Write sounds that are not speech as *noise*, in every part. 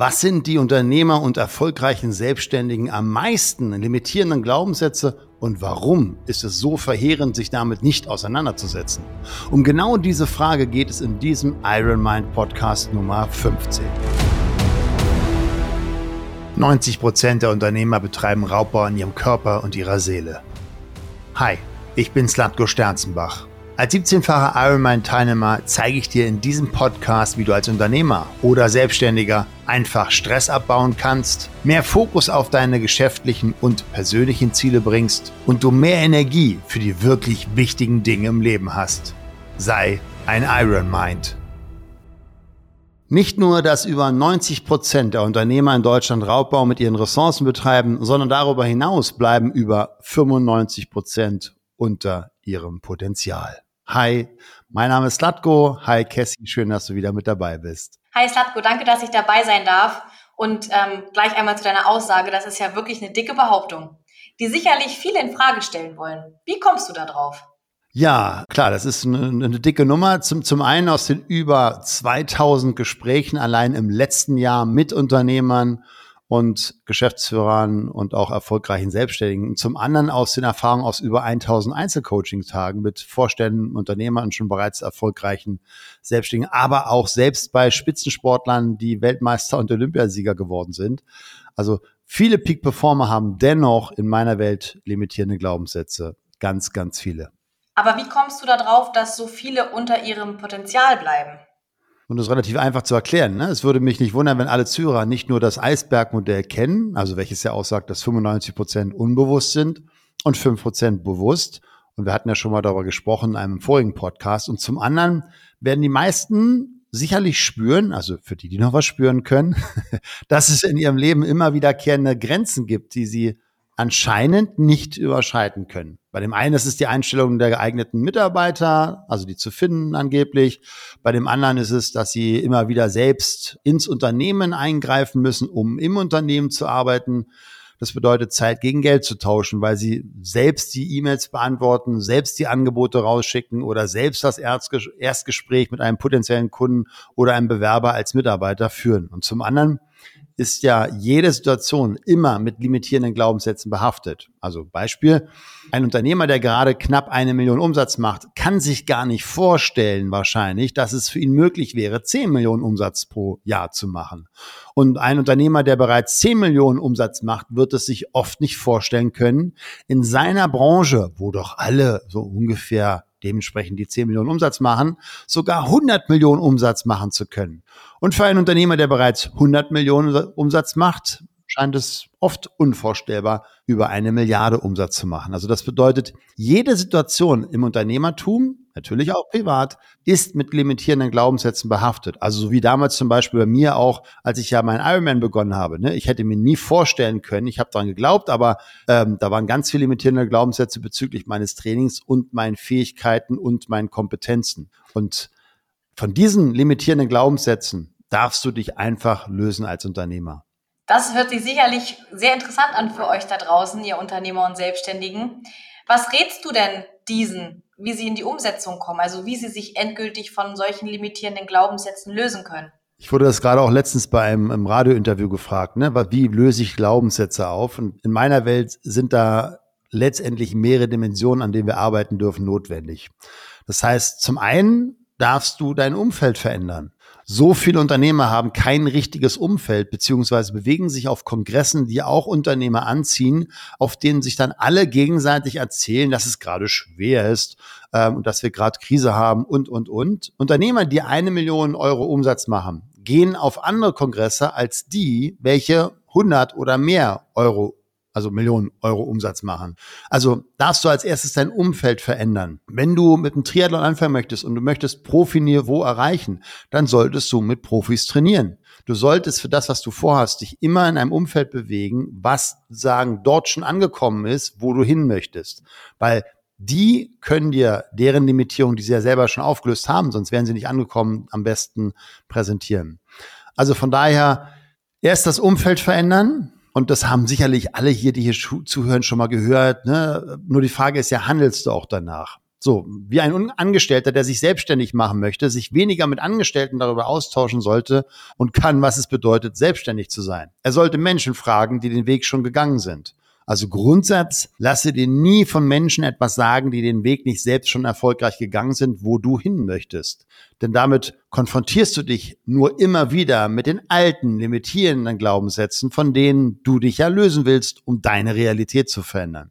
Was sind die Unternehmer und erfolgreichen Selbstständigen am meisten limitierenden Glaubenssätze und warum ist es so verheerend, sich damit nicht auseinanderzusetzen? Um genau diese Frage geht es in diesem Iron Mind Podcast Nummer 15. 90 Prozent der Unternehmer betreiben Raubbau an ihrem Körper und ihrer Seele. Hi, ich bin Slatko Sternzenbach. Als 17-facher Ironman-Teilnehmer zeige ich dir in diesem Podcast, wie du als Unternehmer oder Selbstständiger einfach Stress abbauen kannst, mehr Fokus auf deine geschäftlichen und persönlichen Ziele bringst und du mehr Energie für die wirklich wichtigen Dinge im Leben hast. Sei ein Iron Mind. Nicht nur, dass über 90 Prozent der Unternehmer in Deutschland Raubbau mit ihren Ressourcen betreiben, sondern darüber hinaus bleiben über 95 Prozent unter ihrem Potenzial. Hi, mein Name ist Slatko. Hi Cassie, schön, dass du wieder mit dabei bist. Hi Slatko, danke, dass ich dabei sein darf. Und ähm, gleich einmal zu deiner Aussage, das ist ja wirklich eine dicke Behauptung, die sicherlich viele in Frage stellen wollen. Wie kommst du da drauf? Ja, klar, das ist eine, eine dicke Nummer. Zum, zum einen aus den über 2000 Gesprächen allein im letzten Jahr mit Unternehmern und Geschäftsführern und auch erfolgreichen Selbstständigen. Zum anderen aus den Erfahrungen aus über 1000 Einzelcoaching-Tagen mit Vorständen, Unternehmern und schon bereits erfolgreichen Selbstständigen, aber auch selbst bei Spitzensportlern, die Weltmeister und Olympiasieger geworden sind. Also viele Peak-Performer haben dennoch in meiner Welt limitierende Glaubenssätze. Ganz, ganz viele. Aber wie kommst du da drauf, dass so viele unter ihrem Potenzial bleiben? Und das ist relativ einfach zu erklären. Ne? Es würde mich nicht wundern, wenn alle Zuhörer nicht nur das Eisbergmodell kennen, also welches ja aussagt, dass 95 Prozent unbewusst sind und 5 Prozent bewusst. Und wir hatten ja schon mal darüber gesprochen in einem vorigen Podcast. Und zum anderen werden die meisten sicherlich spüren, also für die, die noch was spüren können, *laughs* dass es in ihrem Leben immer wiederkehrende Grenzen gibt, die sie anscheinend nicht überschreiten können. Bei dem einen ist es die Einstellung der geeigneten Mitarbeiter, also die zu finden angeblich. Bei dem anderen ist es, dass sie immer wieder selbst ins Unternehmen eingreifen müssen, um im Unternehmen zu arbeiten. Das bedeutet, Zeit gegen Geld zu tauschen, weil sie selbst die E-Mails beantworten, selbst die Angebote rausschicken oder selbst das Erstgespräch mit einem potenziellen Kunden oder einem Bewerber als Mitarbeiter führen. Und zum anderen ist ja jede Situation immer mit limitierenden Glaubenssätzen behaftet. Also Beispiel, ein Unternehmer, der gerade knapp eine Million Umsatz macht, kann sich gar nicht vorstellen wahrscheinlich, dass es für ihn möglich wäre, 10 Millionen Umsatz pro Jahr zu machen. Und ein Unternehmer, der bereits 10 Millionen Umsatz macht, wird es sich oft nicht vorstellen können, in seiner Branche, wo doch alle so ungefähr dementsprechend die 10 Millionen Umsatz machen, sogar 100 Millionen Umsatz machen zu können. Und für einen Unternehmer, der bereits 100 Millionen Umsatz macht, scheint es oft unvorstellbar, über eine Milliarde Umsatz zu machen. Also das bedeutet, jede Situation im Unternehmertum, natürlich auch privat, ist mit limitierenden Glaubenssätzen behaftet. Also so wie damals zum Beispiel bei mir auch, als ich ja meinen Ironman begonnen habe. Ne? Ich hätte mir nie vorstellen können, ich habe daran geglaubt, aber ähm, da waren ganz viele limitierende Glaubenssätze bezüglich meines Trainings und meinen Fähigkeiten und meinen Kompetenzen. Und von diesen limitierenden Glaubenssätzen darfst du dich einfach lösen als Unternehmer. Das hört sich sicherlich sehr interessant an für euch da draußen, ihr Unternehmer und Selbstständigen. Was rätst du denn diesen, wie sie in die Umsetzung kommen, also wie sie sich endgültig von solchen limitierenden Glaubenssätzen lösen können? Ich wurde das gerade auch letztens bei einem, einem Radiointerview gefragt, ne? wie löse ich Glaubenssätze auf? Und in meiner Welt sind da letztendlich mehrere Dimensionen, an denen wir arbeiten dürfen, notwendig. Das heißt, zum einen darfst du dein Umfeld verändern. So viele Unternehmer haben kein richtiges Umfeld, beziehungsweise bewegen sich auf Kongressen, die auch Unternehmer anziehen, auf denen sich dann alle gegenseitig erzählen, dass es gerade schwer ist ähm, und dass wir gerade Krise haben und, und, und. Unternehmer, die eine Million Euro Umsatz machen, gehen auf andere Kongresse als die, welche 100 oder mehr Euro also Millionen Euro Umsatz machen. Also darfst du als erstes dein Umfeld verändern. Wenn du mit einem Triathlon anfangen möchtest und du möchtest Profiniveau erreichen, dann solltest du mit Profis trainieren. Du solltest für das, was du vorhast, dich immer in einem Umfeld bewegen, was sagen dort schon angekommen ist, wo du hin möchtest. Weil die können dir deren Limitierung, die sie ja selber schon aufgelöst haben, sonst wären sie nicht angekommen, am besten präsentieren. Also von daher erst das Umfeld verändern, und das haben sicherlich alle hier, die hier zuhören, schon mal gehört. Ne? Nur die Frage ist ja, handelst du auch danach? So, wie ein Angestellter, der sich selbstständig machen möchte, sich weniger mit Angestellten darüber austauschen sollte und kann, was es bedeutet, selbstständig zu sein. Er sollte Menschen fragen, die den Weg schon gegangen sind. Also Grundsatz, lasse dir nie von Menschen etwas sagen, die den Weg nicht selbst schon erfolgreich gegangen sind, wo du hin möchtest. Denn damit konfrontierst du dich nur immer wieder mit den alten, limitierenden Glaubenssätzen, von denen du dich ja lösen willst, um deine Realität zu verändern.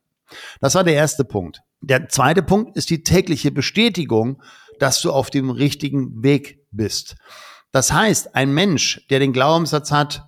Das war der erste Punkt. Der zweite Punkt ist die tägliche Bestätigung, dass du auf dem richtigen Weg bist. Das heißt, ein Mensch, der den Glaubenssatz hat,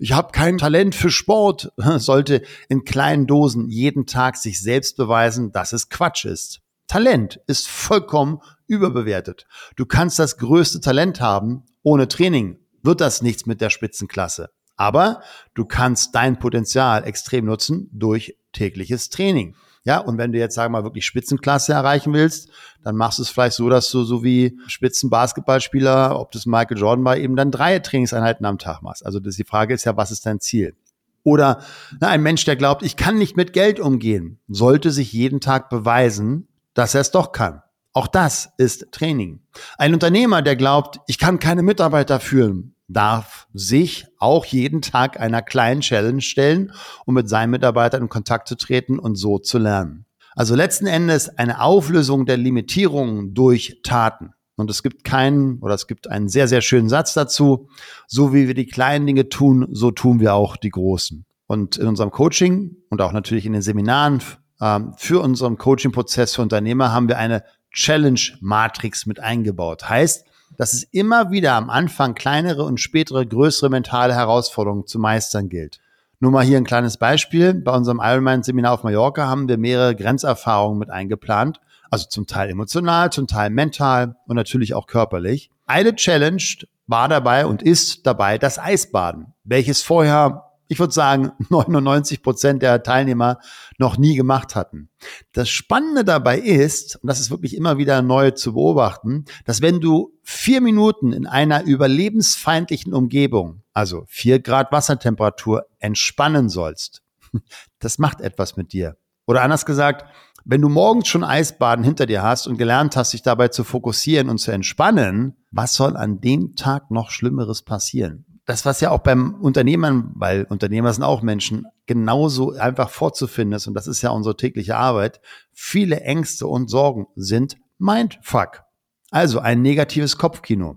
ich habe kein Talent für Sport, *laughs* sollte in kleinen Dosen jeden Tag sich selbst beweisen, dass es Quatsch ist. Talent ist vollkommen überbewertet. Du kannst das größte Talent haben, ohne Training wird das nichts mit der Spitzenklasse. Aber du kannst dein Potenzial extrem nutzen durch tägliches Training. Ja, und wenn du jetzt, sagen wir mal, wirklich Spitzenklasse erreichen willst, dann machst du es vielleicht so, dass du so wie Spitzenbasketballspieler, ob das Michael Jordan war, eben dann drei Trainingseinheiten am Tag machst. Also das, die Frage ist ja, was ist dein Ziel? Oder na, ein Mensch, der glaubt, ich kann nicht mit Geld umgehen, sollte sich jeden Tag beweisen, dass er es doch kann. Auch das ist Training. Ein Unternehmer, der glaubt, ich kann keine Mitarbeiter führen, darf sich auch jeden Tag einer kleinen Challenge stellen, um mit seinen Mitarbeitern in Kontakt zu treten und so zu lernen. Also letzten Endes eine Auflösung der Limitierungen durch Taten. Und es gibt keinen oder es gibt einen sehr, sehr schönen Satz dazu. So wie wir die kleinen Dinge tun, so tun wir auch die großen. Und in unserem Coaching und auch natürlich in den Seminaren ähm, für unseren Coaching-Prozess für Unternehmer haben wir eine Challenge-Matrix mit eingebaut. Heißt, dass es immer wieder am Anfang kleinere und spätere größere mentale Herausforderungen zu meistern gilt. Nur mal hier ein kleines Beispiel. Bei unserem Ironman-Seminar auf Mallorca haben wir mehrere Grenzerfahrungen mit eingeplant. Also zum Teil emotional, zum Teil mental und natürlich auch körperlich. Eine Challenge war dabei und ist dabei das Eisbaden, welches vorher ich würde sagen, *laughs* 99 Prozent der Teilnehmer noch nie gemacht hatten. Das Spannende dabei ist, und das ist wirklich immer wieder neu zu beobachten, dass wenn du vier Minuten in einer überlebensfeindlichen Umgebung, also vier Grad Wassertemperatur, entspannen sollst, *laughs* das macht etwas mit dir. Oder anders gesagt, wenn du morgens schon Eisbaden hinter dir hast und gelernt hast, dich dabei zu fokussieren und zu entspannen, was soll an dem Tag noch Schlimmeres passieren? Das, was ja auch beim Unternehmern, weil Unternehmer sind auch Menschen, genauso einfach vorzufinden ist, und das ist ja unsere tägliche Arbeit, viele Ängste und Sorgen sind Mindfuck. Also ein negatives Kopfkino.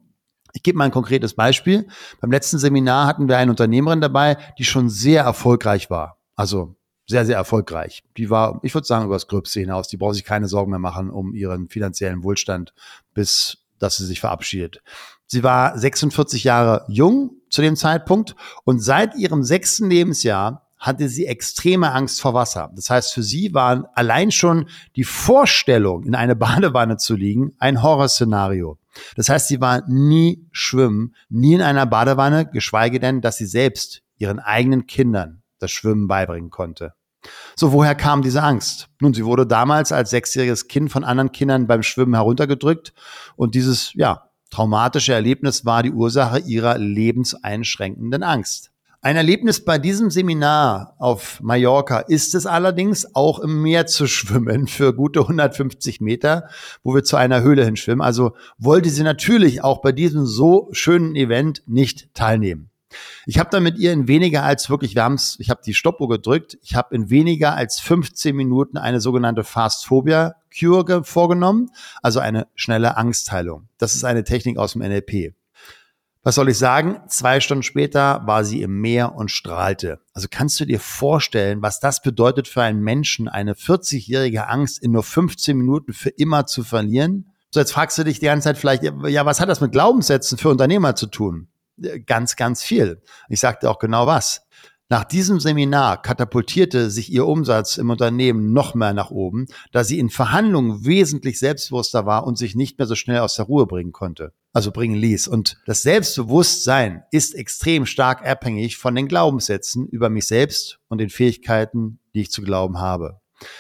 Ich gebe mal ein konkretes Beispiel. Beim letzten Seminar hatten wir eine Unternehmerin dabei, die schon sehr erfolgreich war. Also sehr, sehr erfolgreich. Die war, ich würde sagen, über das Gröbste hinaus. Die braucht sich keine Sorgen mehr machen um ihren finanziellen Wohlstand, bis dass sie sich verabschiedet. Sie war 46 Jahre jung zu dem Zeitpunkt und seit ihrem sechsten Lebensjahr hatte sie extreme Angst vor Wasser. Das heißt, für sie war allein schon die Vorstellung, in eine *laughs* Badewanne zu liegen, ein Horrorszenario. Das heißt, sie war nie schwimmen, nie in einer Badewanne, geschweige denn, dass sie selbst ihren eigenen Kindern das Schwimmen beibringen konnte. So, woher kam diese Angst? Nun, sie wurde damals als sechsjähriges Kind von anderen Kindern beim Schwimmen heruntergedrückt und dieses, ja, traumatische Erlebnis war die Ursache ihrer lebenseinschränkenden Angst. Ein Erlebnis bei diesem Seminar auf Mallorca ist es allerdings auch im Meer zu *laughs* schwimmen für gute 150 Meter, wo wir zu einer Höhle hinschwimmen. Also wollte sie natürlich auch bei diesem so schönen Event nicht teilnehmen. Ich habe dann mit ihr in weniger als wirklich, wir haben's, ich habe die Stoppuhr gedrückt, ich habe in weniger als 15 Minuten eine sogenannte Fast Phobia Cure vorgenommen, also eine schnelle Angstheilung. Das ist eine Technik aus dem NLP. Was soll ich sagen? Zwei Stunden später war sie im Meer und strahlte. Also kannst du dir vorstellen, was das bedeutet für einen Menschen, eine 40-jährige Angst in nur 15 Minuten für immer zu verlieren? So, jetzt fragst du dich die ganze Zeit vielleicht, ja, was hat das mit Glaubenssätzen für Unternehmer zu tun? Ganz, ganz viel. Ich sagte auch genau was. Nach diesem Seminar katapultierte sich ihr Umsatz im Unternehmen noch mehr nach oben, da sie in Verhandlungen wesentlich selbstbewusster war und sich nicht mehr so schnell aus der Ruhe bringen konnte, also bringen ließ. Und das Selbstbewusstsein ist extrem stark abhängig von den Glaubenssätzen über mich selbst und den Fähigkeiten, die ich zu glauben habe.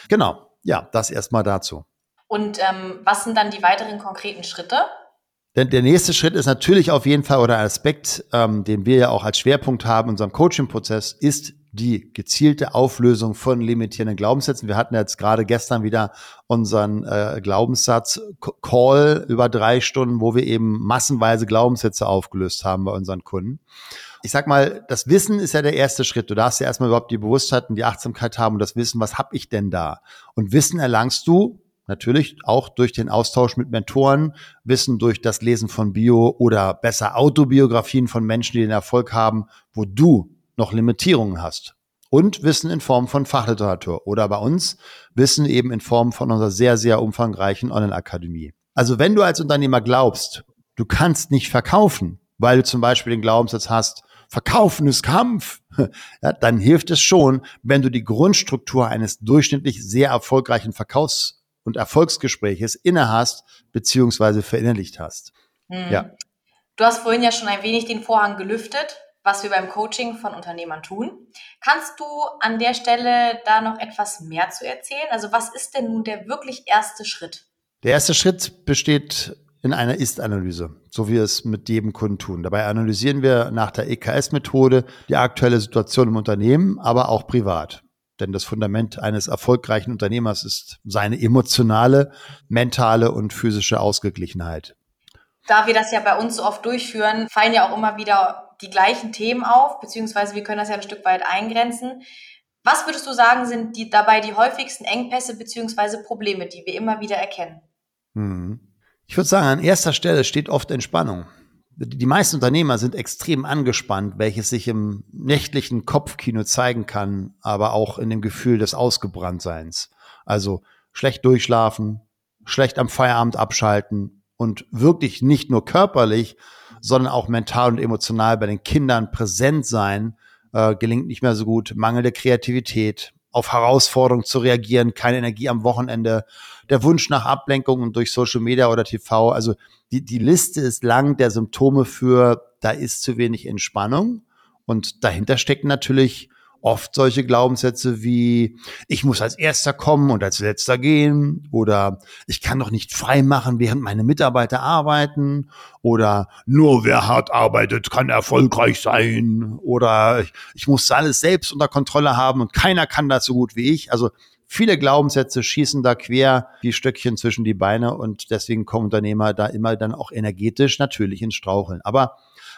Genau, ja, das erstmal dazu. Und ähm, was sind dann die weiteren konkreten Schritte? Denn der nächste Schritt ist natürlich auf jeden Fall oder ein Aspekt, ähm, den wir ja auch als Schwerpunkt haben in unserem Coaching-Prozess, ist die gezielte Auflösung von limitierenden Glaubenssätzen. Wir hatten jetzt gerade gestern wieder unseren äh, Glaubenssatz-Call über drei Stunden, wo wir eben massenweise Glaubenssätze aufgelöst haben bei unseren Kunden. Ich sag mal, das Wissen ist ja der erste Schritt. Du darfst ja erstmal überhaupt die Bewusstheit und die Achtsamkeit haben und das Wissen, was hab ich denn da? Und Wissen erlangst du natürlich auch durch den Austausch mit Mentoren, Wissen durch das Lesen von Bio oder besser Autobiografien von Menschen, die den Erfolg haben, wo du noch Limitierungen hast. Und Wissen in Form von Fachliteratur oder bei uns Wissen eben in Form von unserer sehr, sehr umfangreichen Online-Akademie. Also wenn du als Unternehmer glaubst, du kannst nicht verkaufen, weil du zum Beispiel den Glaubenssatz hast, Verkaufen ist Kampf, *laughs* ja, dann hilft es schon, wenn du die Grundstruktur eines durchschnittlich sehr erfolgreichen Verkaufs- und Erfolgsgespräches innehast beziehungsweise verinnerlicht hast. Mhm. Ja. Du hast vorhin ja schon ein wenig den Vorhang gelüftet was wir beim Coaching von Unternehmern tun. Kannst du an der Stelle da noch etwas mehr zu erzählen? Also was ist denn nun der wirklich erste Schritt? Der erste Schritt besteht in einer Ist-Analyse, so wie wir es mit jedem Kunden tun. Dabei analysieren wir nach der EKS-Methode die aktuelle Situation im Unternehmen, aber auch privat. Denn das Fundament eines erfolgreichen Unternehmers ist seine emotionale, mentale und physische Ausgeglichenheit. Da wir das ja bei uns so oft durchführen, fallen ja auch immer wieder die gleichen Themen auf, beziehungsweise wir können das ja ein Stück weit eingrenzen. Was würdest du sagen, sind die, dabei die häufigsten Engpässe beziehungsweise Probleme, die wir immer wieder erkennen? Hm. Ich würde sagen, an erster Stelle steht oft Entspannung. Die meisten Unternehmer sind extrem angespannt, welches sich im nächtlichen Kopfkino zeigen kann, aber auch in dem Gefühl des Ausgebranntseins. Also schlecht durchschlafen, schlecht am Feierabend abschalten und wirklich nicht nur körperlich, sondern auch mental und emotional bei den Kindern präsent sein, äh, gelingt nicht mehr so gut. Mangelnde Kreativität, auf Herausforderungen zu reagieren, keine Energie am Wochenende, der Wunsch nach Ablenkungen durch Social Media oder TV. Also die, die Liste ist lang der Symptome für, da ist zu wenig Entspannung. Und dahinter stecken natürlich oft solche Glaubenssätze wie, ich muss als erster kommen und als letzter gehen oder ich kann doch nicht frei machen, während meine Mitarbeiter arbeiten oder nur wer hart arbeitet, kann erfolgreich sein oder ich, ich muss alles selbst unter Kontrolle haben und keiner kann das so gut wie ich. Also viele Glaubenssätze schießen da quer die Stöckchen zwischen die Beine und deswegen kommen Unternehmer da immer dann auch energetisch natürlich ins Straucheln. Aber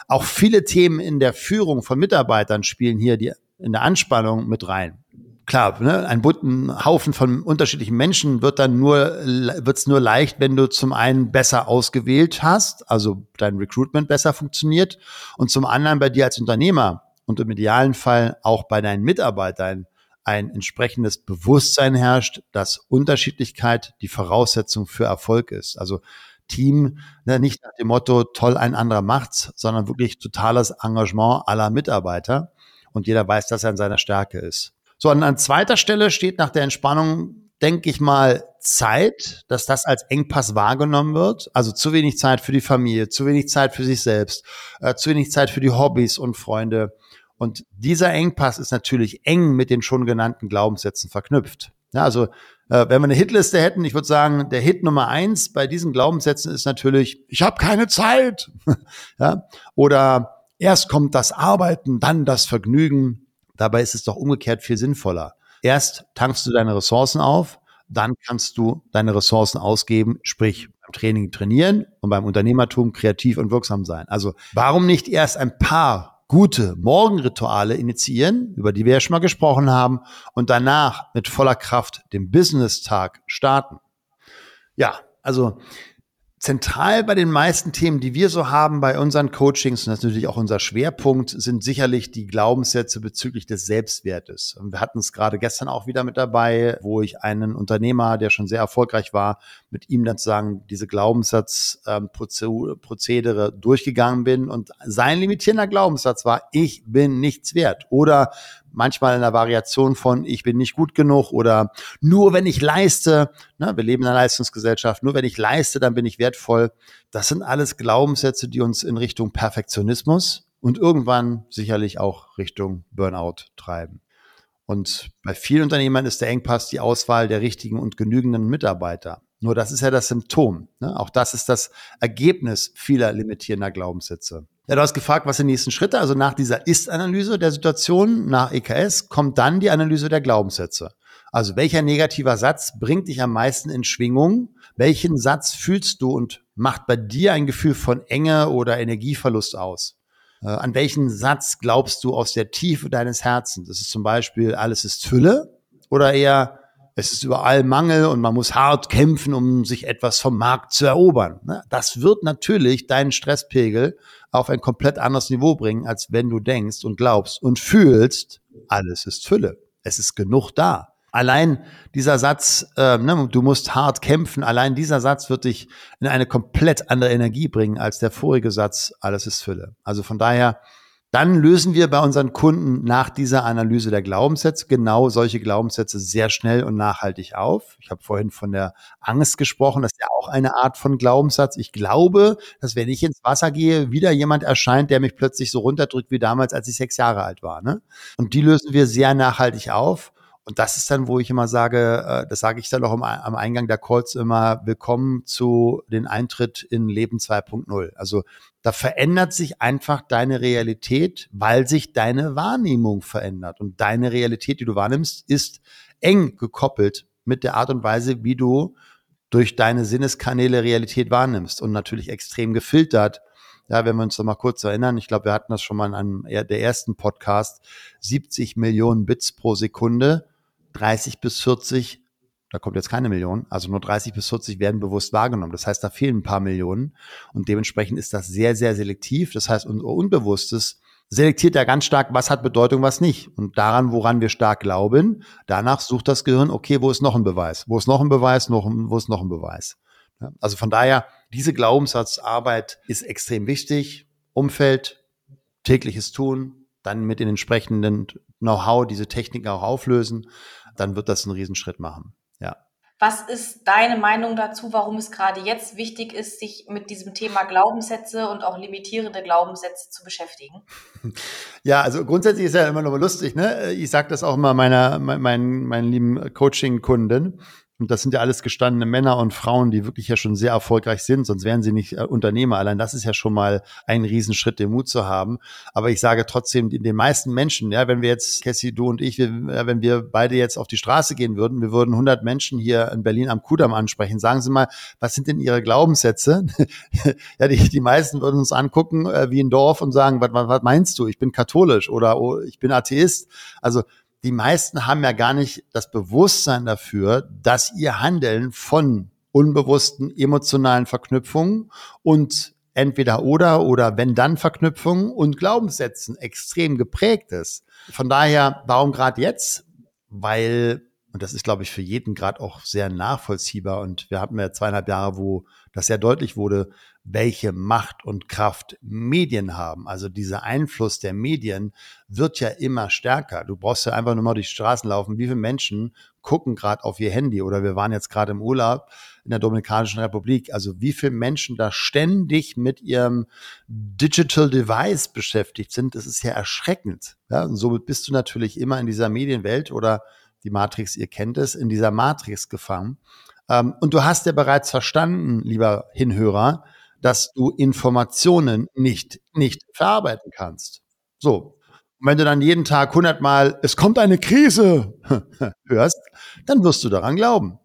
auch viele Themen in der Führung von Mitarbeitern spielen hier die in der Anspannung mit rein. Klar, ne, ein bunten Haufen von unterschiedlichen Menschen wird dann nur, wird's nur leicht, wenn du zum einen besser ausgewählt hast, also dein Recruitment besser funktioniert und zum anderen bei dir als Unternehmer und im idealen Fall auch bei deinen Mitarbeitern ein entsprechendes Bewusstsein herrscht, dass Unterschiedlichkeit die Voraussetzung für Erfolg ist. Also Team, ne, nicht nach dem Motto, toll, ein anderer macht's, sondern wirklich totales Engagement aller Mitarbeiter und jeder weiß, dass er in seiner Stärke ist. So, und an zweiter Stelle steht nach der Entspannung, denke ich mal, Zeit, dass das als Engpass wahrgenommen wird. Also zu wenig Zeit für die Familie, zu wenig Zeit für sich selbst, äh, zu wenig Zeit für die Hobbys und Freunde. Und dieser Engpass ist natürlich eng mit den schon genannten Glaubenssätzen verknüpft. Ja, also äh, wenn wir eine Hitliste hätten, ich würde sagen, der Hit Nummer eins bei diesen Glaubenssätzen ist natürlich, ich habe keine Zeit. *laughs* ja, oder Erst kommt das Arbeiten, dann das Vergnügen. Dabei ist es doch umgekehrt viel sinnvoller. Erst tankst du deine Ressourcen auf, dann kannst du deine Ressourcen ausgeben, sprich beim Training trainieren und beim Unternehmertum kreativ und wirksam sein. Also warum nicht erst ein paar gute Morgenrituale initiieren, über die wir ja schon mal gesprochen haben, und danach mit voller Kraft den Business-Tag starten? Ja, also Zentral bei den meisten Themen, die wir so haben bei unseren Coachings, und das ist natürlich auch unser Schwerpunkt, sind sicherlich die Glaubenssätze bezüglich des Selbstwertes. Und wir hatten es gerade gestern auch wieder mit dabei, wo ich einen Unternehmer, der schon sehr erfolgreich war, mit ihm dann sozusagen diese Glaubenssatzprozedere durchgegangen bin. Und sein limitierender Glaubenssatz war, ich bin nichts wert. Oder manchmal in der Variation von ich bin nicht gut genug oder nur wenn ich leiste, ne, wir leben in einer Leistungsgesellschaft, nur wenn ich leiste, dann bin ich wertvoll. Das sind alles Glaubenssätze, die uns in Richtung Perfektionismus und irgendwann sicherlich auch Richtung Burnout treiben. Und bei vielen Unternehmern ist der Engpass die Auswahl der richtigen und genügenden Mitarbeiter. Nur das ist ja das Symptom. Ne? Auch das ist das Ergebnis vieler limitierender Glaubenssätze. Ja, du hast gefragt, was sind die nächsten Schritte? Also nach dieser Ist-Analyse der Situation, nach EKS, kommt dann die Analyse der Glaubenssätze. Also welcher negativer Satz bringt dich am meisten in Schwingung? Welchen Satz fühlst du und macht bei dir ein Gefühl von Enge oder Energieverlust aus? Äh, an welchen Satz glaubst du aus der Tiefe deines Herzens? Das ist zum Beispiel, alles ist Fülle oder eher, es ist überall Mangel und man muss hart kämpfen, um sich etwas vom Markt zu erobern. Ne? Das wird natürlich deinen Stresspegel auf ein komplett anderes Niveau bringen, als wenn du denkst und glaubst und fühlst, alles ist Fülle. Es ist genug da. Allein dieser Satz, äh, ne, du musst hart kämpfen, allein dieser Satz wird dich in eine komplett andere Energie bringen als der vorige Satz, alles ist Fülle. Also von daher, dann lösen wir bei unseren Kunden nach dieser Analyse der Glaubenssätze genau solche Glaubenssätze sehr schnell und nachhaltig auf. Ich habe vorhin von der Angst gesprochen, das ist ja auch eine Art von Glaubenssatz. Ich glaube, dass wenn ich ins Wasser gehe, wieder jemand erscheint, der mich plötzlich so runterdrückt wie damals, als ich sechs Jahre alt war. Ne? Und die lösen wir sehr nachhaltig auf. Und das ist dann, wo ich immer sage, äh, das sage ich dann auch am Eingang der Calls immer, willkommen zu den Eintritt in Leben 2.0. Also da verändert sich einfach deine Realität, weil sich deine Wahrnehmung verändert. Und deine Realität, die du wahrnimmst, ist eng gekoppelt mit der Art und Weise, wie du durch deine Sinneskanäle Realität wahrnimmst und natürlich extrem gefiltert. Ja, wenn wir uns noch mal kurz erinnern, ich glaube, wir hatten das schon mal in einem der ersten Podcast, 70 Millionen Bits pro Sekunde 30 bis 40, da kommt jetzt keine Million, also nur 30 bis 40 werden bewusst wahrgenommen. Das heißt, da fehlen ein paar Millionen und dementsprechend ist das sehr, sehr selektiv. Das heißt, unser Unbewusstes selektiert ja ganz stark, was hat Bedeutung, was nicht. Und daran, woran wir stark glauben, danach sucht das Gehirn, okay, wo ist noch ein Beweis? Wo ist noch ein Beweis? Noch, wo ist noch ein Beweis? Also von daher, diese Glaubenssatzarbeit ist extrem wichtig. Umfeld, tägliches Tun, dann mit den entsprechenden Know-how diese Techniken auch auflösen dann wird das einen Riesenschritt machen. Ja. Was ist deine Meinung dazu, warum es gerade jetzt wichtig ist, sich mit diesem Thema Glaubenssätze und auch limitierende Glaubenssätze zu beschäftigen? *laughs* Ja, also grundsätzlich ist ja immer noch lustig. Ne? Ich sage das auch immer meiner, meinen, meinen lieben Coaching-Kunden. Und das sind ja alles gestandene Männer und Frauen, die wirklich ja schon sehr erfolgreich sind, sonst wären sie nicht äh, Unternehmer. Allein das ist ja schon mal ein Riesenschritt, den Mut zu haben. Aber ich sage trotzdem, den meisten Menschen, ja, wenn wir jetzt, Cassie, du und ich, wenn wir beide jetzt auf die Straße gehen würden, wir würden 100 Menschen hier in Berlin am Kudamm ansprechen. Sagen Sie mal, was sind denn Ihre Glaubenssätze? *laughs* ja, die, die meisten würden uns angucken äh, wie ein Dorf und sagen, was, was, was meinst du? Ich bin katholisch oder oh, ich bin Atheist. Also die meisten haben ja gar nicht das Bewusstsein dafür, dass ihr Handeln von unbewussten emotionalen Verknüpfungen und entweder oder oder wenn dann Verknüpfungen und Glaubenssätzen extrem geprägt ist. Von daher, warum gerade jetzt? Weil, und das ist, glaube ich, für jeden gerade auch sehr nachvollziehbar und wir hatten ja zweieinhalb Jahre, wo das sehr deutlich wurde, welche Macht und Kraft Medien haben. Also dieser Einfluss der Medien wird ja immer stärker. Du brauchst ja einfach nur mal durch die Straßen laufen. Wie viele Menschen gucken gerade auf ihr Handy oder wir waren jetzt gerade im Urlaub in der Dominikanischen Republik. Also wie viele Menschen da ständig mit ihrem Digital Device beschäftigt sind, das ist ja erschreckend. Ja, und somit bist du natürlich immer in dieser Medienwelt oder die Matrix, ihr kennt es, in dieser Matrix gefangen. Ähm, und du hast ja bereits verstanden, lieber Hinhörer, dass du Informationen nicht, nicht verarbeiten kannst. So. Und wenn du dann jeden Tag hundertmal, es kommt eine Krise, *laughs* hörst, dann wirst du daran glauben.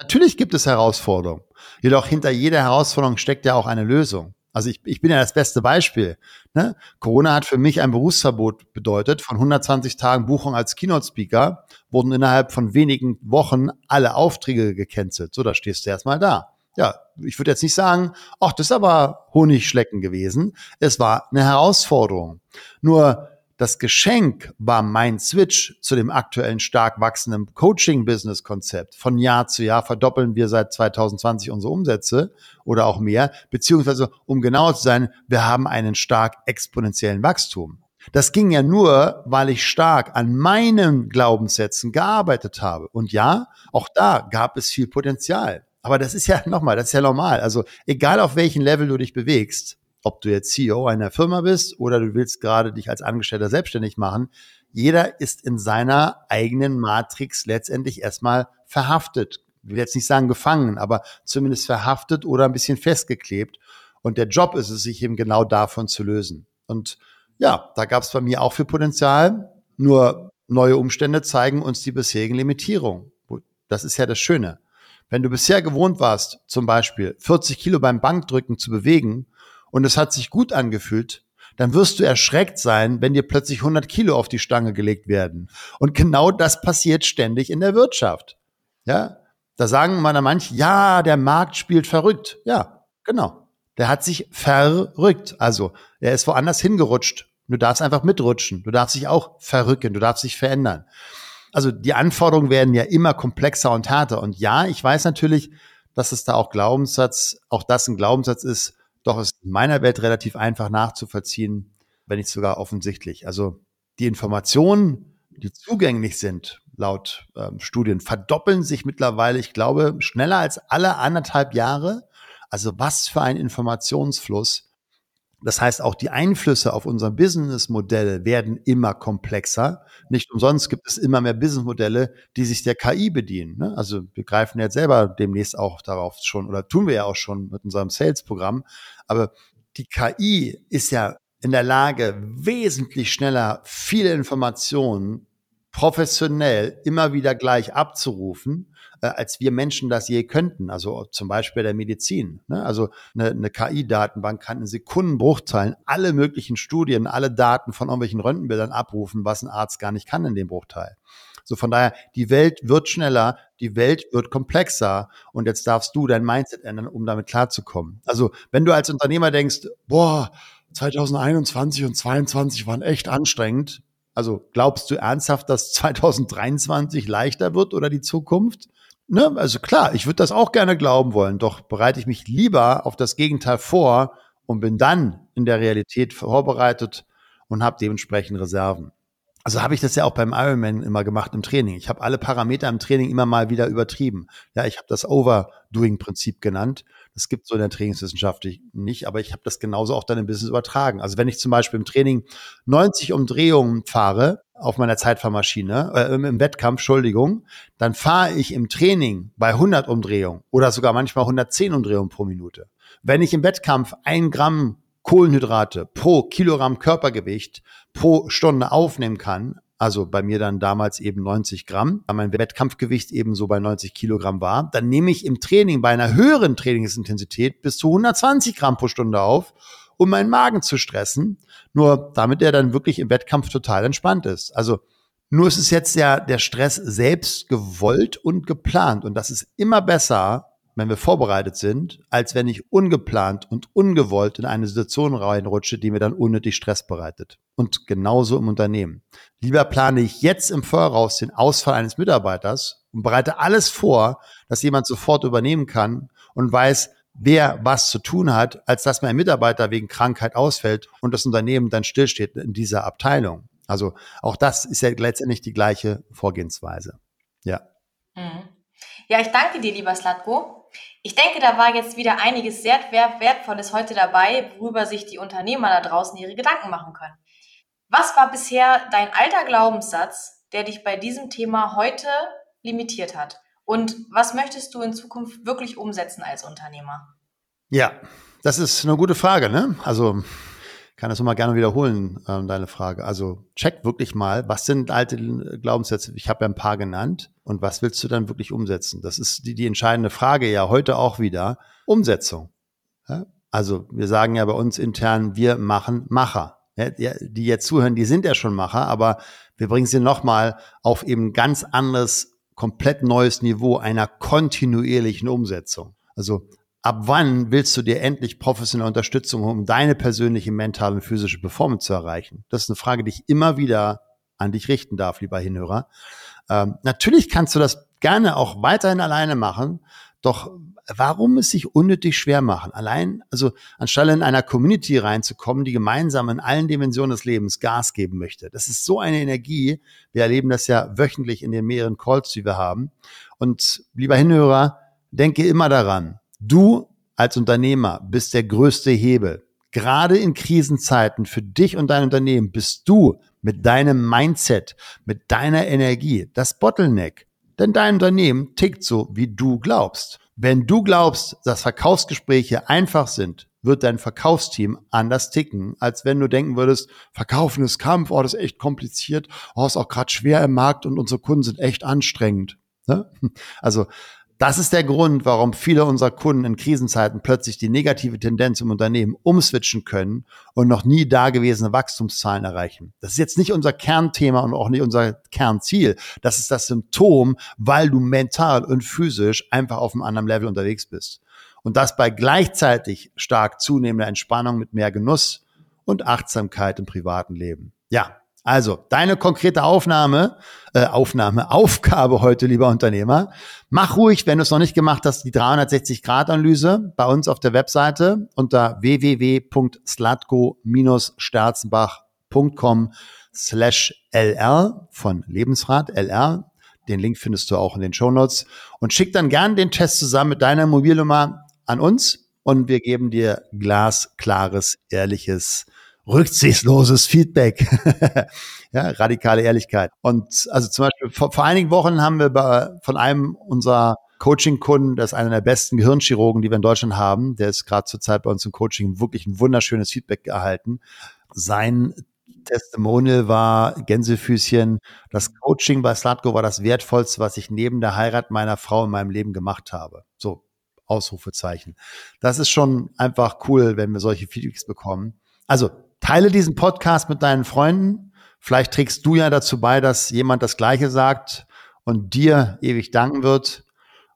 Natürlich gibt es Herausforderungen. Jedoch hinter jeder Herausforderung steckt ja auch eine Lösung. Also ich, ich bin ja das beste Beispiel. Ne? Corona hat für mich ein Berufsverbot bedeutet. Von 120 Tagen Buchung als Keynote-Speaker wurden innerhalb von wenigen Wochen alle Aufträge gecancelt. So, da stehst du erstmal da ja, ich würde jetzt nicht sagen, ach, das ist aber Honigschlecken gewesen. Es war eine Herausforderung. Nur das Geschenk war mein Switch zu dem aktuellen stark wachsenden Coaching-Business-Konzept. Von Jahr zu Jahr verdoppeln wir seit 2020 unsere Umsätze oder auch mehr, beziehungsweise, um genauer zu sein, wir haben einen stark exponentiellen Wachstum. Das ging ja nur, weil ich stark an meinen Glaubenssätzen gearbeitet habe. Und ja, auch da gab es viel Potenzial. Aber das ist ja *laughs* nochmal, das ist ja normal. Also egal auf welchem Level du dich bewegst, ob du jetzt CEO einer Firma bist oder du willst gerade dich als Angestellter selbstständig machen, jeder ist in seiner eigenen Matrix letztendlich erstmal verhaftet. Ich will jetzt nicht sagen gefangen, aber zumindest verhaftet oder ein bisschen festgeklebt. Und der Job ist es, sich eben genau davon zu lösen. Und ja, da gab es bei mir auch viel Potenzial. Nur neue Umstände zeigen uns die bisherigen Limitierungen. Das ist ja das Schöne. Wenn du bisher gewohnt warst, zum Beispiel 40 Kilo beim Bankdrücken zu bewegen und es hat sich gut angefühlt, dann wirst du erschreckt sein, wenn dir plötzlich 100 Kilo auf die Stange gelegt werden. Und genau das passiert ständig in der Wirtschaft. Ja, da sagen mal manche, ja, der Markt spielt verrückt. Ja, genau. Der hat sich verrückt. Also, er ist woanders hingerutscht. Du darfst einfach mitrutschen. Du darfst dich auch verrücken. Du darfst dich verändern. Also, die Anforderungen werden ja immer komplexer und härter. Und ja, ich weiß natürlich, dass es da auch Glaubenssatz, auch das ein Glaubenssatz ist, doch ist in meiner Welt relativ einfach nachzuvollziehen, wenn nicht sogar offensichtlich. Also, die Informationen, die zugänglich sind, laut ähm, Studien, verdoppeln sich mittlerweile, ich glaube, schneller als alle anderthalb Jahre. Also was für ein Informationsfluss. Das heißt, auch die Einflüsse auf unser Businessmodell werden immer komplexer. Nicht umsonst gibt es immer mehr Businessmodelle, die sich der KI bedienen. Ne? Also wir greifen jetzt selber demnächst auch darauf schon oder tun wir ja auch schon mit unserem Sales-Programm. Aber die KI ist ja in der Lage, wesentlich schneller viele Informationen professionell immer wieder gleich abzurufen, äh, als wir Menschen das je könnten. Also zum Beispiel der Medizin. Ne? Also eine, eine KI-Datenbank kann in Sekundenbruchteilen alle möglichen Studien, alle Daten von irgendwelchen Röntgenbildern abrufen, was ein Arzt gar nicht kann in dem Bruchteil. So von daher, die Welt wird schneller, die Welt wird komplexer und jetzt darfst du dein Mindset ändern, um damit klarzukommen. Also wenn du als Unternehmer denkst, boah, 2021 und 2022 waren echt anstrengend, also glaubst du ernsthaft, dass 2023 leichter wird oder die Zukunft? Ne? Also klar, ich würde das auch gerne glauben wollen, doch bereite ich mich lieber auf das Gegenteil vor und bin dann in der Realität vorbereitet und habe dementsprechend Reserven. Also habe ich das ja auch beim Ironman immer gemacht im Training. Ich habe alle Parameter im Training immer mal wieder übertrieben. Ja, ich habe das Overdoing-Prinzip genannt. Das gibt so in der Trainingswissenschaft nicht, aber ich habe das genauso auch dann im Business übertragen. Also wenn ich zum Beispiel im Training 90 Umdrehungen fahre auf meiner Zeitfahrmaschine, äh, im Wettkampf, Entschuldigung, dann fahre ich im Training bei 100 Umdrehungen oder sogar manchmal 110 Umdrehungen pro Minute. Wenn ich im Wettkampf ein Gramm Kohlenhydrate pro Kilogramm Körpergewicht pro Stunde aufnehmen kann, also bei mir dann damals eben 90 Gramm, da mein Wettkampfgewicht eben so bei 90 Kilogramm war, dann nehme ich im Training bei einer höheren Trainingsintensität bis zu 120 Gramm pro Stunde auf, um meinen Magen zu stressen, nur damit er dann wirklich im Wettkampf total entspannt ist. Also nur ist es jetzt ja der Stress selbst gewollt und geplant und das ist immer besser, wenn wir vorbereitet sind, als wenn ich ungeplant und ungewollt in eine Situation reinrutsche, die mir dann unnötig Stress bereitet. Und genauso im Unternehmen. Lieber plane ich jetzt im Voraus den Ausfall eines Mitarbeiters und bereite alles vor, dass jemand sofort übernehmen kann und weiß, wer was zu tun hat, als dass mein Mitarbeiter wegen Krankheit ausfällt und das Unternehmen dann stillsteht in dieser Abteilung. Also auch das ist ja letztendlich die gleiche Vorgehensweise. Ja. Mhm. Ja, ich danke dir, lieber Slatko. Ich denke, da war jetzt wieder einiges sehr Wertvolles heute dabei, worüber sich die Unternehmer da draußen ihre Gedanken machen können. Was war bisher dein alter Glaubenssatz, der dich bei diesem Thema heute limitiert hat? Und was möchtest du in Zukunft wirklich umsetzen als Unternehmer? Ja, das ist eine gute Frage. Ne? Also kann das nochmal gerne wiederholen, ähm, deine Frage. Also check wirklich mal, was sind alte Glaubenssätze? Ich habe ja ein paar genannt. Und was willst du dann wirklich umsetzen? Das ist die, die entscheidende Frage ja heute auch wieder. Umsetzung. Ja? Also wir sagen ja bei uns intern, wir machen Macher. Ja, die jetzt zuhören, die sind ja schon Macher, aber wir bringen sie nochmal auf eben ganz anderes, komplett neues Niveau einer kontinuierlichen Umsetzung. Also ab wann willst du dir endlich professionelle Unterstützung, um deine persönliche mentale und physische Performance zu erreichen? Das ist eine Frage, die ich immer wieder an dich richten darf, lieber Hinhörer. Ähm, natürlich kannst du das gerne auch weiterhin alleine machen, doch warum es sich unnötig schwer machen? Allein, also anstelle in einer Community reinzukommen, die gemeinsam in allen Dimensionen des Lebens Gas geben möchte. Das ist so eine Energie. Wir erleben das ja wöchentlich in den mehreren Calls, die wir haben. Und lieber Hinhörer, denke immer daran, Du als Unternehmer bist der größte Hebel. Gerade in Krisenzeiten für dich und dein Unternehmen bist du mit deinem Mindset, mit deiner Energie das Bottleneck. Denn dein Unternehmen tickt so, wie du glaubst. Wenn du glaubst, dass Verkaufsgespräche einfach sind, wird dein Verkaufsteam anders ticken, als wenn du denken würdest, Verkaufen ist Kampf, oh, das ist echt kompliziert, oh, ist auch gerade schwer im Markt und unsere Kunden sind echt anstrengend. Ne? Also das ist der Grund, warum viele unserer Kunden in Krisenzeiten plötzlich die negative Tendenz im Unternehmen umswitchen können und noch nie dagewesene Wachstumszahlen erreichen. Das ist jetzt nicht unser Kernthema und auch nicht unser Kernziel. Das ist das Symptom, weil du mental und physisch einfach auf einem anderen Level unterwegs bist. Und das bei gleichzeitig stark zunehmender Entspannung mit mehr Genuss und Achtsamkeit im privaten Leben. Ja, also, deine konkrete Aufnahme, äh, Aufnahme, *laughs* Aufgabe heute, lieber Unternehmer. Mach ruhig, wenn du es noch nicht gemacht hast, die 360-Grad-Analyse bei uns auf der Webseite unter www.slatko-sterzenbach.com slash LR von Lebensrat, LR. Den Link findest du auch in den Show Notes und schick dann gern den Test zusammen mit deiner Mobilnummer an uns und wir geben dir glasklares, ehrliches rücksichtsloses Feedback. *laughs* ja, radikale Ehrlichkeit. Und also zum Beispiel vor, vor einigen Wochen haben wir bei, von einem unserer Coaching-Kunden, das ist einer der besten Gehirnchirurgen, die wir in Deutschland haben, der ist gerade zurzeit bei uns im Coaching wirklich ein wunderschönes Feedback erhalten. Sein Testimonial war Gänsefüßchen. Das Coaching bei Slatko war das wertvollste, was ich neben der Heirat meiner Frau in meinem Leben gemacht habe. So, Ausrufezeichen. Das ist schon einfach cool, wenn wir solche Feedbacks bekommen. Also Teile diesen Podcast mit deinen Freunden. Vielleicht trägst du ja dazu bei, dass jemand das Gleiche sagt und dir ewig danken wird.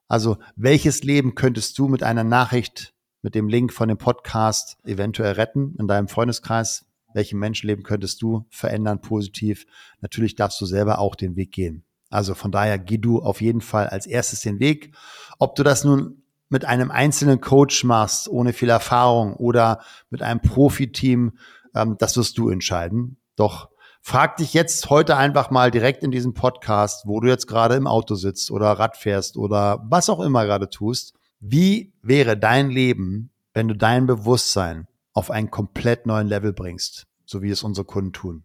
Also, welches Leben könntest du mit einer Nachricht, mit dem Link von dem Podcast eventuell retten in deinem Freundeskreis? Welche Menschenleben könntest du verändern positiv? Natürlich darfst du selber auch den Weg gehen. Also von daher geh du auf jeden Fall als erstes den Weg. Ob du das nun mit einem einzelnen Coach machst, ohne viel Erfahrung oder mit einem Profiteam, ähm, das wirst du entscheiden. Doch frag dich jetzt heute einfach mal direkt in diesem Podcast, wo du jetzt gerade im Auto sitzt oder Rad fährst oder was auch immer gerade tust. Wie wäre dein Leben, wenn du dein Bewusstsein auf einen komplett neuen Level bringst, so wie es unsere Kunden tun?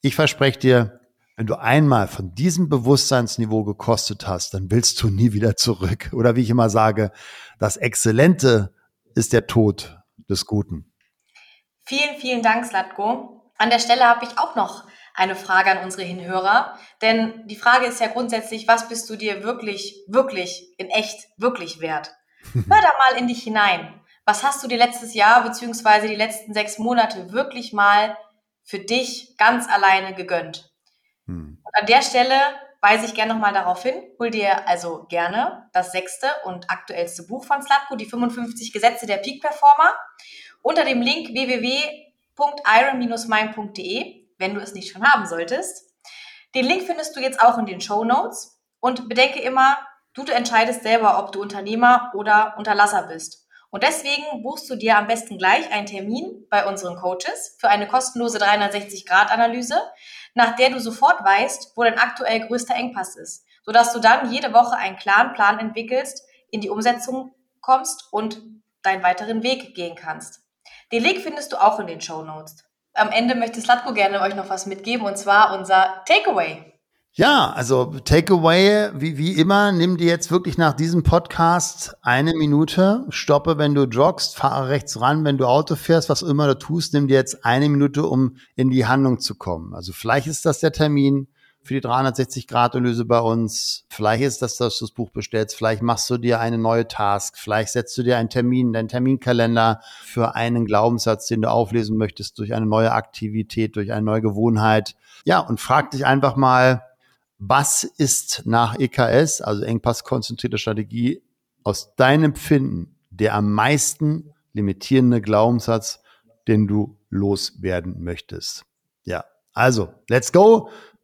Ich verspreche dir, wenn du einmal von diesem Bewusstseinsniveau gekostet hast, dann willst du nie wieder zurück. Oder wie ich immer sage, das Exzellente ist der Tod des Guten. Vielen, vielen Dank, Slatko. An der Stelle habe ich auch noch eine Frage an unsere Hinhörer. Denn die Frage ist ja grundsätzlich, was bist du dir wirklich, wirklich, in echt, wirklich wert? *laughs* Hör da mal in dich hinein. Was hast du dir letztes Jahr beziehungsweise die letzten sechs Monate wirklich mal für dich ganz alleine gegönnt? Hm. An der Stelle weise ich gerne nochmal darauf hin, hol dir also gerne das sechste und aktuellste Buch von Slatko, die 55 Gesetze der Peak Performer unter dem Link www.iron-mind.de, wenn du es nicht schon haben solltest. Den Link findest du jetzt auch in den Show Notes und bedenke immer, du entscheidest selber, ob du Unternehmer oder Unterlasser bist. Und deswegen buchst du dir am besten gleich einen Termin bei unseren Coaches für eine kostenlose 360-Grad-Analyse, nach der du sofort weißt, wo dein aktuell größter Engpass ist, sodass du dann jede Woche einen klaren Plan entwickelst, in die Umsetzung kommst und deinen weiteren Weg gehen kannst. Den Link findest du auch in den Show Notes. Am Ende möchte Slatko gerne euch noch was mitgeben und zwar unser Takeaway. Ja, also Takeaway, wie, wie immer, nimm dir jetzt wirklich nach diesem Podcast eine Minute, stoppe, wenn du joggst, fahre rechts ran, wenn du Auto fährst, was immer du tust, nimm dir jetzt eine Minute, um in die Handlung zu kommen. Also vielleicht ist das der Termin, für die 360-Grad-Analyse bei uns. Vielleicht ist das, dass du das Buch bestellst. Vielleicht machst du dir eine neue Task. Vielleicht setzt du dir einen Termin, deinen Terminkalender für einen Glaubenssatz, den du auflesen möchtest, durch eine neue Aktivität, durch eine neue Gewohnheit. Ja, und frag dich einfach mal, was ist nach EKS, also Engpass-konzentrierte Strategie, aus deinem Empfinden der am meisten limitierende Glaubenssatz, den du loswerden möchtest? Ja, also, let's go.